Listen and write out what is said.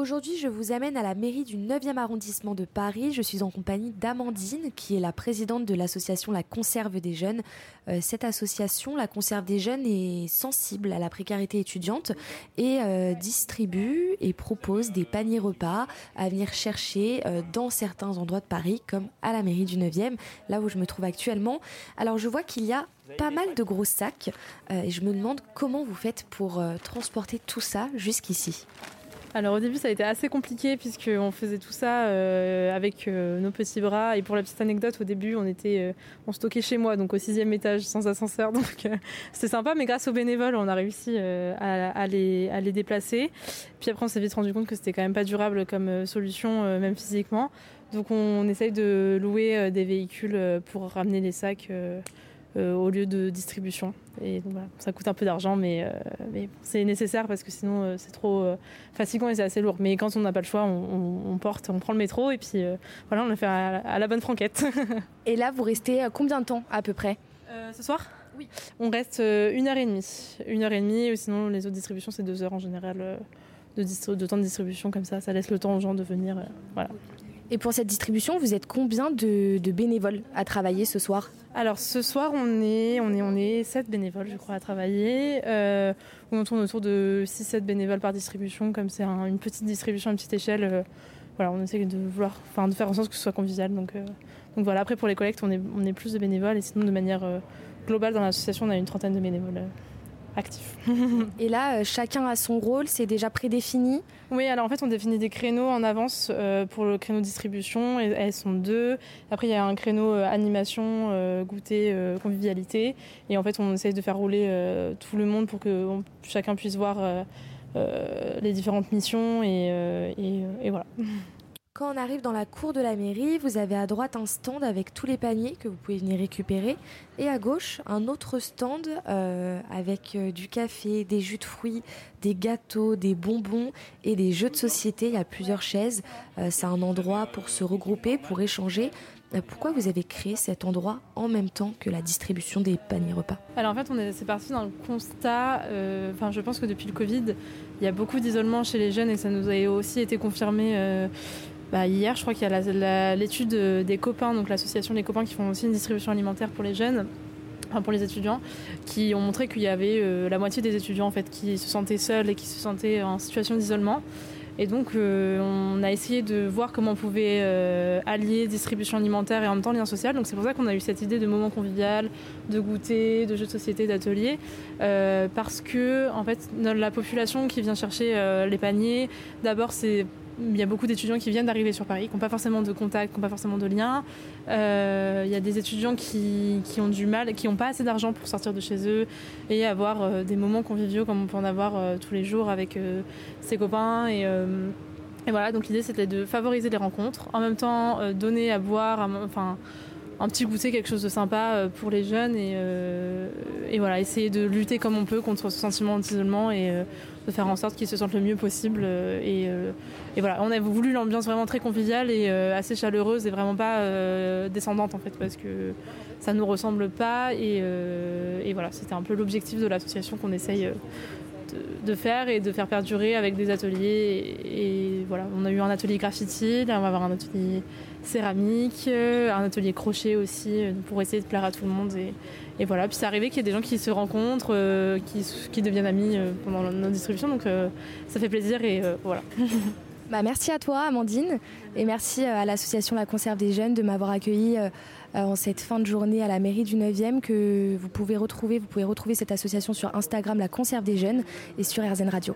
Aujourd'hui, je vous amène à la mairie du 9e arrondissement de Paris. Je suis en compagnie d'Amandine, qui est la présidente de l'association La Conserve des Jeunes. Euh, cette association, La Conserve des Jeunes, est sensible à la précarité étudiante et euh, distribue et propose des paniers repas à venir chercher euh, dans certains endroits de Paris, comme à la mairie du 9e, là où je me trouve actuellement. Alors, je vois qu'il y a pas mal de gros sacs et je me demande comment vous faites pour transporter tout ça jusqu'ici. Alors au début ça a été assez compliqué puisqu'on faisait tout ça euh, avec euh, nos petits bras. Et pour la petite anecdote au début on était euh, on stockait chez moi donc au sixième étage sans ascenseur. Donc c'était sympa mais grâce aux bénévoles on a réussi à, les, à les déplacer. Puis après on s'est vite rendu compte que c'était quand même pas durable comme solution même physiquement. Donc on, essaye de louer des véhicules pour ramener les sacs au lieu de distribution. Et donc voilà, ça coûte un peu d'argent, mais, euh, mais c'est nécessaire parce que sinon euh, c'est trop fatigant et c'est assez lourd. Mais quand on n'a pas le choix, on, porte, on prend le métro et puis voilà, on le fait à, la bonne franquette. et là, vous restez combien de temps à peu près? Ce soir? Oui. On reste une heure et demie. Une heure et demie, ou sinon les autres distributions, c'est deux heures en général de, de, temps de distribution comme ça. Ça laisse le temps aux gens de venir. voilà. Et pour cette distribution, vous êtes combien de, bénévoles à travailler ce soir Alors ce soir, on est, on est, on est 7 bénévoles, je crois, à travailler. Euh, on tourne autour de 6-7 bénévoles par distribution, comme c'est une petite distribution à petite échelle. Euh, voilà, on essaie de vouloir, de faire en sorte que ce soit convivial. Donc, euh, donc voilà. Après, pour les collectes, on est, on est plus de bénévoles, et sinon, de manière globale, dans l'association, on a une trentaine de bénévoles actifs. et là, euh, chacun a son rôle, c'est déjà prédéfini Oui, alors en fait, on définit des créneaux en avance euh, pour le créneau distribution, et elles sont deux. Après, il y a un créneau euh, animation, goûter, convivialité, et en fait, on essaye de faire rouler tout le monde pour que chacun puisse voir les différentes missions, et, et voilà. Quand on arrive dans la cour de la mairie, vous avez à droite un stand avec tous les paniers que vous pouvez venir récupérer et à gauche un autre stand euh, avec euh, du café, des jus de fruits, des gâteaux, des bonbons et des jeux de société. Il y a plusieurs chaises. Euh, c'est un endroit pour se regrouper, pour échanger. pourquoi vous avez créé cet endroit en même temps que la distribution des paniers repas? Alors en fait, on est, c'est parti d'un constat. Enfin, je pense que depuis le Covid, il y a beaucoup d'isolement chez les jeunes et ça nous a aussi été confirmé bah, hier, je crois qu'il y a l'étude des copains, donc l'association des copains qui font aussi une distribution alimentaire pour les jeunes. Enfin, pour les étudiants, qui ont montré qu'il y avait euh, la moitié des étudiants en fait qui se sentaient seuls et qui se sentaient en situation d'isolement. Et donc, euh, on a essayé de voir comment on pouvait euh, allier distribution alimentaire et en même temps lien social. Donc, c'est pour ça qu'on a eu cette idée de moment convivial, de goûter, de jeux de société, d'atelier, parce que en fait, la population qui vient chercher les paniers, d'abord, c'est il y a beaucoup d'étudiants qui viennent d'arriver sur Paris, qui n'ont pas forcément de contact, qui n'ont pas forcément de lien. Euh, il y a des étudiants qui, qui ont du mal, qui n'ont pas assez d'argent pour sortir de chez eux et avoir euh, des moments conviviaux comme on peut en avoir euh, tous les jours avec ses copains. Et, voilà, donc l'idée c'était de favoriser les rencontres, en même temps donner à boire, enfin un petit goûter, quelque chose de sympa euh, pour les jeunes et, euh, et, voilà, essayer de lutter comme on peut contre ce sentiment d'isolement et euh, de faire en sorte qu'ils se sentent le mieux possible. Et, et voilà, on a voulu l'ambiance vraiment très conviviale et assez chaleureuse et vraiment pas descendante en fait parce que ça nous ressemble pas et, et voilà, c'était un peu l'objectif de l'association qu'on essaye de, faire et de faire perdurer avec des ateliers. Et, voilà, on a eu un atelier graffiti, on va avoir un atelier céramique, euh, un atelier crochet aussi euh, pour essayer de plaire à tout le monde. Et, voilà, puis c'est arrivé qu'il y ait des gens qui se rencontrent, euh, qui, deviennent amis pendant notre distribution, donc ça fait plaisir et voilà. Bah, merci à toi, Amandine, et merci à l'association La Conserve des Jeunes de m'avoir accueilli en cette fin de journée à la mairie du 9e que vous pouvez retrouver. Vous pouvez retrouver cette association sur Instagram, La Conserve des Jeunes, et sur RZN Radio.